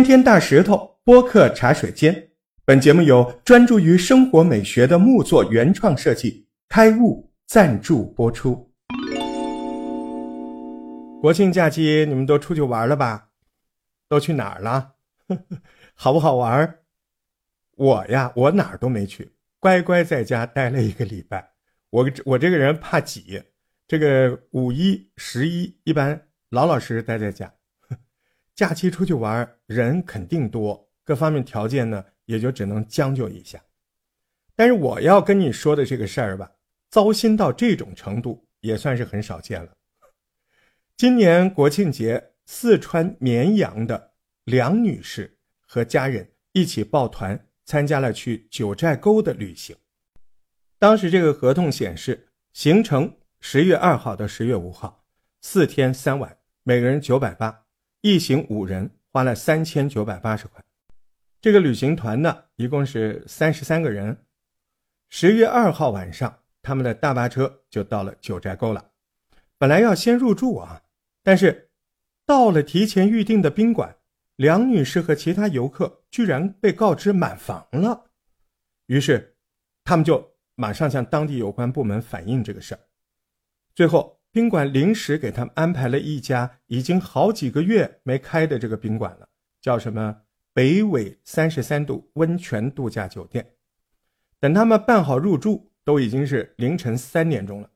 天天大石头播客茶水间，本节目由专注于生活美学的木作原创设计开悟赞助播出。国庆假期你们都出去玩了吧？都去哪儿了？好不好玩？我呀，我哪儿都没去，乖乖在家待了一个礼拜。我我这个人怕挤，这个五一、十一一般老老实实待在家。假期出去玩，人肯定多，各方面条件呢也就只能将就一下。但是我要跟你说的这个事儿吧，糟心到这种程度也算是很少见了。今年国庆节，四川绵阳的梁女士和家人一起抱团参加了去九寨沟的旅行。当时这个合同显示，行程十月二号到十月五号，四天三晚，每个人九百八。一行五人花了三千九百八十块，这个旅行团呢，一共是三十三个人。十月二号晚上，他们的大巴车就到了九寨沟了。本来要先入住啊，但是到了提前预定的宾馆，梁女士和其他游客居然被告知满房了。于是，他们就马上向当地有关部门反映这个事儿。最后。宾馆临时给他们安排了一家已经好几个月没开的这个宾馆了，叫什么北纬三十三度温泉度假酒店。等他们办好入住，都已经是凌晨三点钟了。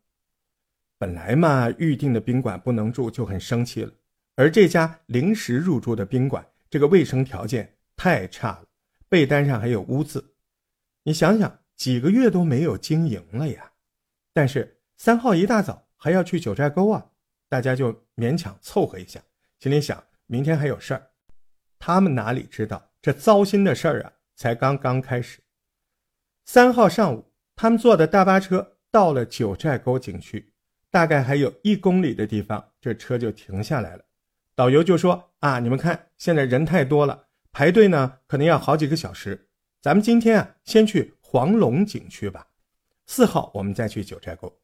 本来嘛，预定的宾馆不能住就很生气了，而这家临时入住的宾馆，这个卫生条件太差了，被单上还有污渍。你想想，几个月都没有经营了呀。但是三号一大早。还要去九寨沟啊，大家就勉强凑合一下，心里想明天还有事儿。他们哪里知道，这糟心的事儿啊，才刚刚开始。三号上午，他们坐的大巴车到了九寨沟景区，大概还有一公里的地方，这车就停下来了。导游就说：“啊，你们看，现在人太多了，排队呢，可能要好几个小时。咱们今天啊，先去黄龙景区吧，四号我们再去九寨沟。”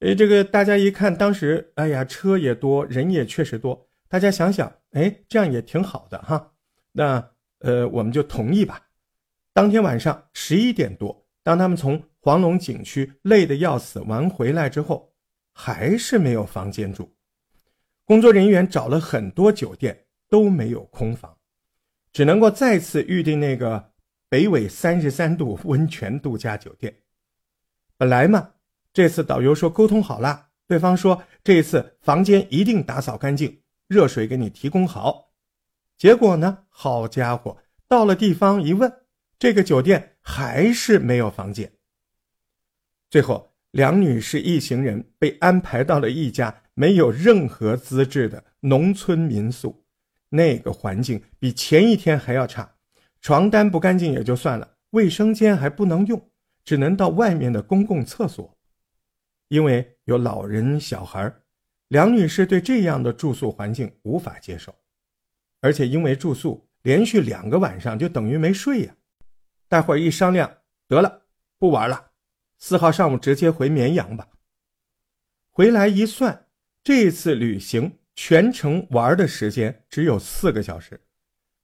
哎，这个大家一看，当时哎呀，车也多人也确实多，大家想想，哎，这样也挺好的哈。那呃，我们就同意吧。当天晚上十一点多，当他们从黄龙景区累得要死玩回来之后，还是没有房间住。工作人员找了很多酒店都没有空房，只能够再次预定那个北纬三十三度温泉度假酒店。本来嘛。这次导游说沟通好了，对方说这次房间一定打扫干净，热水给你提供好。结果呢，好家伙，到了地方一问，这个酒店还是没有房间。最后，梁女士一行人被安排到了一家没有任何资质的农村民宿，那个环境比前一天还要差，床单不干净也就算了，卫生间还不能用，只能到外面的公共厕所。因为有老人小孩，梁女士对这样的住宿环境无法接受，而且因为住宿连续两个晚上就等于没睡呀。大伙儿一商量，得了，不玩了，四号上午直接回绵阳吧。回来一算，这次旅行全程玩的时间只有四个小时，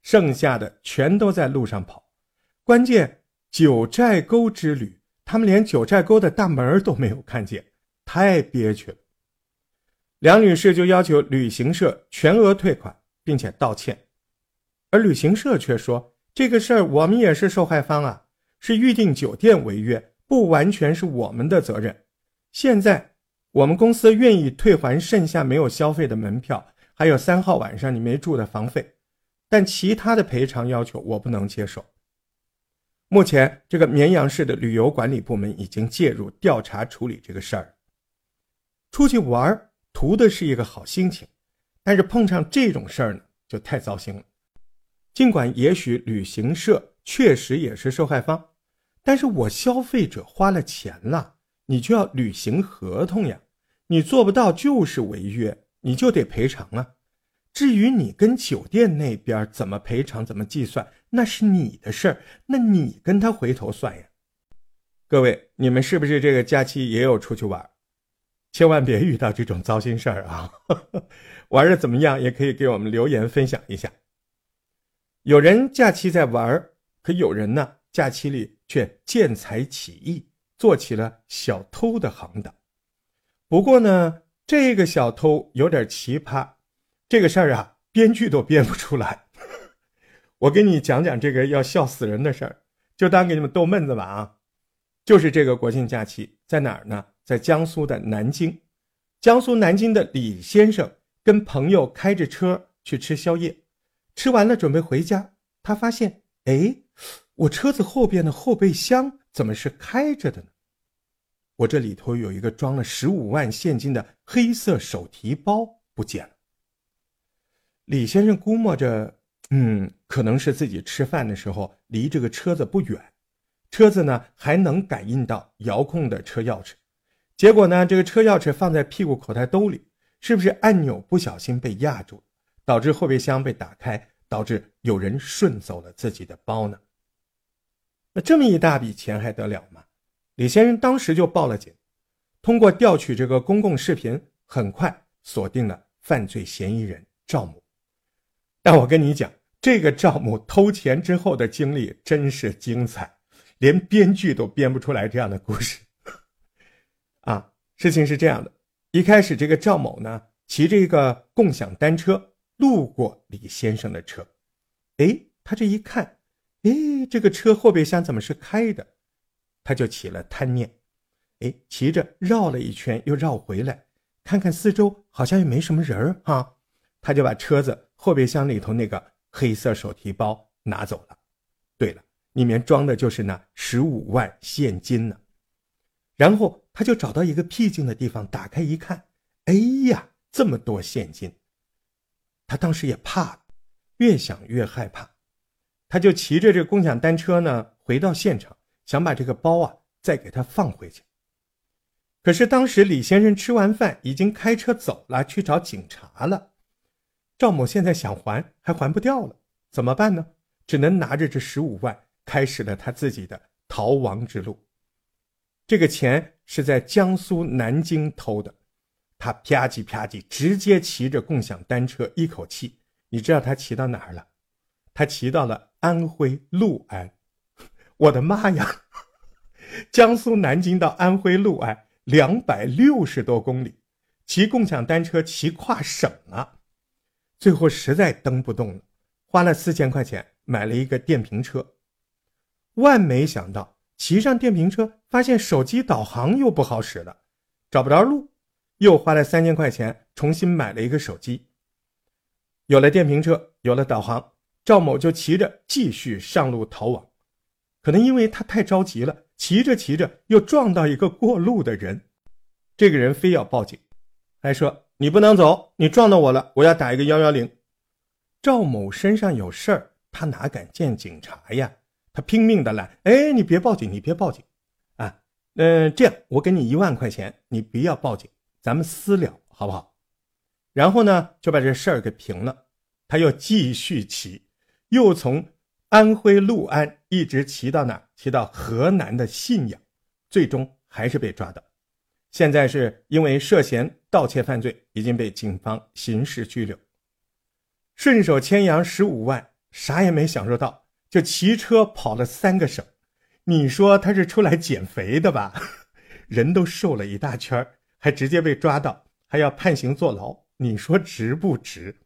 剩下的全都在路上跑。关键九寨沟之旅，他们连九寨沟的大门都没有看见。太憋屈了，梁女士就要求旅行社全额退款，并且道歉，而旅行社却说这个事儿我们也是受害方啊，是预订酒店违约，不完全是我们的责任。现在我们公司愿意退还剩下没有消费的门票，还有三号晚上你没住的房费，但其他的赔偿要求我不能接受。目前，这个绵阳市的旅游管理部门已经介入调查处理这个事儿。出去玩图的是一个好心情，但是碰上这种事儿呢，就太糟心了。尽管也许旅行社确实也是受害方，但是我消费者花了钱了，你就要履行合同呀。你做不到就是违约，你就得赔偿啊。至于你跟酒店那边怎么赔偿、怎么计算，那是你的事儿，那你跟他回头算呀。各位，你们是不是这个假期也有出去玩？千万别遇到这种糟心事儿啊！玩的怎么样？也可以给我们留言分享一下。有人假期在玩可有人呢，假期里却见财起意，做起了小偷的行当。不过呢，这个小偷有点奇葩，这个事儿啊，编剧都编不出来。我给你讲讲这个要笑死人的事儿，就当给你们逗闷子吧啊！就是这个国庆假期在哪儿呢？在江苏的南京。江苏南京的李先生跟朋友开着车去吃宵夜，吃完了准备回家，他发现，哎，我车子后边的后备箱怎么是开着的呢？我这里头有一个装了十五万现金的黑色手提包不见了。李先生估摸着，嗯，可能是自己吃饭的时候离这个车子不远，车子呢还能感应到遥控的车钥匙。结果呢？这个车钥匙放在屁股口袋兜里，是不是按钮不小心被压住，导致后备箱被打开，导致有人顺走了自己的包呢？那这么一大笔钱还得了吗？李先生当时就报了警，通过调取这个公共视频，很快锁定了犯罪嫌疑人赵某。但我跟你讲，这个赵某偷钱之后的经历真是精彩，连编剧都编不出来这样的故事。啊，事情是这样的，一开始这个赵某呢骑着一个共享单车路过李先生的车，哎，他这一看，哎，这个车后备箱怎么是开的？他就起了贪念，哎，骑着绕了一圈又绕回来，看看四周好像也没什么人儿哈，他就把车子后备箱里头那个黑色手提包拿走了。对了，里面装的就是那十五万现金呢。然后他就找到一个僻静的地方，打开一看，哎呀，这么多现金！他当时也怕了，越想越害怕，他就骑着这共享单车呢，回到现场，想把这个包啊再给他放回去。可是当时李先生吃完饭已经开车走了，去找警察了。赵某现在想还，还还不掉了，怎么办呢？只能拿着这十五万，开始了他自己的逃亡之路。这个钱是在江苏南京偷的，他啪叽啪叽直接骑着共享单车一口气，你知道他骑到哪儿了？他骑到了安徽六安。我的妈呀！江苏南京到安徽六安两百六十多公里，骑共享单车骑跨省了。最后实在蹬不动了，花了四千块钱买了一个电瓶车。万没想到。骑上电瓶车，发现手机导航又不好使了，找不着路，又花了三千块钱重新买了一个手机。有了电瓶车，有了导航，赵某就骑着继续上路逃亡。可能因为他太着急了，骑着骑着又撞到一个过路的人，这个人非要报警，还说你不能走，你撞到我了，我要打一个幺幺零。赵某身上有事儿，他哪敢见警察呀？他拼命的拦，哎，你别报警，你别报警，啊，嗯，这样我给你一万块钱，你不要报警，咱们私了，好不好？然后呢，就把这事儿给平了。他又继续骑，又从安徽六安一直骑到哪？骑到河南的信阳，最终还是被抓到。现在是因为涉嫌盗窃犯罪，已经被警方刑事拘留。顺手牵羊十五万，啥也没享受到。就骑车跑了三个省，你说他是出来减肥的吧？人都瘦了一大圈还直接被抓到，还要判刑坐牢，你说值不值？